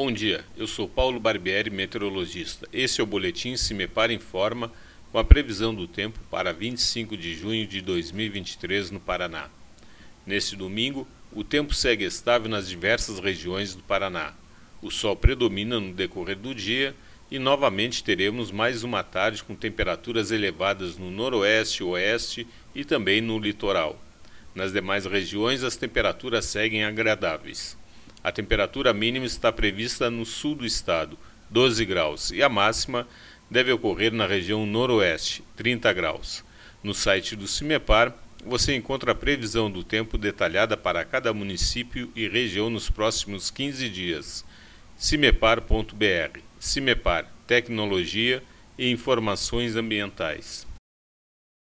Bom dia, eu sou Paulo Barbieri, meteorologista. Esse é o Boletim Se Me Para Informa com a previsão do tempo para 25 de junho de 2023 no Paraná. Neste domingo, o tempo segue estável nas diversas regiões do Paraná. O sol predomina no decorrer do dia e novamente teremos mais uma tarde com temperaturas elevadas no noroeste, oeste e também no litoral. Nas demais regiões, as temperaturas seguem agradáveis. A temperatura mínima está prevista no sul do estado, 12 graus, e a máxima deve ocorrer na região noroeste, 30 graus. No site do CIMEPAR, você encontra a previsão do tempo detalhada para cada município e região nos próximos 15 dias. cimepar.br. CIMEPAR Tecnologia e Informações Ambientais.